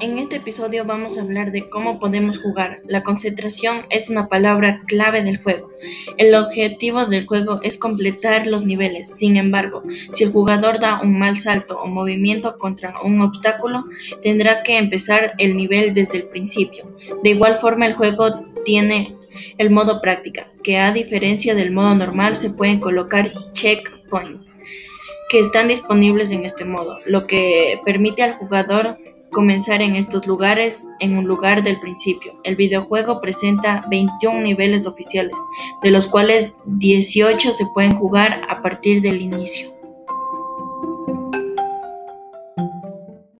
En este episodio vamos a hablar de cómo podemos jugar. La concentración es una palabra clave del juego. El objetivo del juego es completar los niveles. Sin embargo, si el jugador da un mal salto o movimiento contra un obstáculo, tendrá que empezar el nivel desde el principio. De igual forma, el juego tiene el modo práctica, que a diferencia del modo normal se pueden colocar checkpoints que están disponibles en este modo, lo que permite al jugador comenzar en estos lugares en un lugar del principio. El videojuego presenta 21 niveles oficiales, de los cuales 18 se pueden jugar a partir del inicio.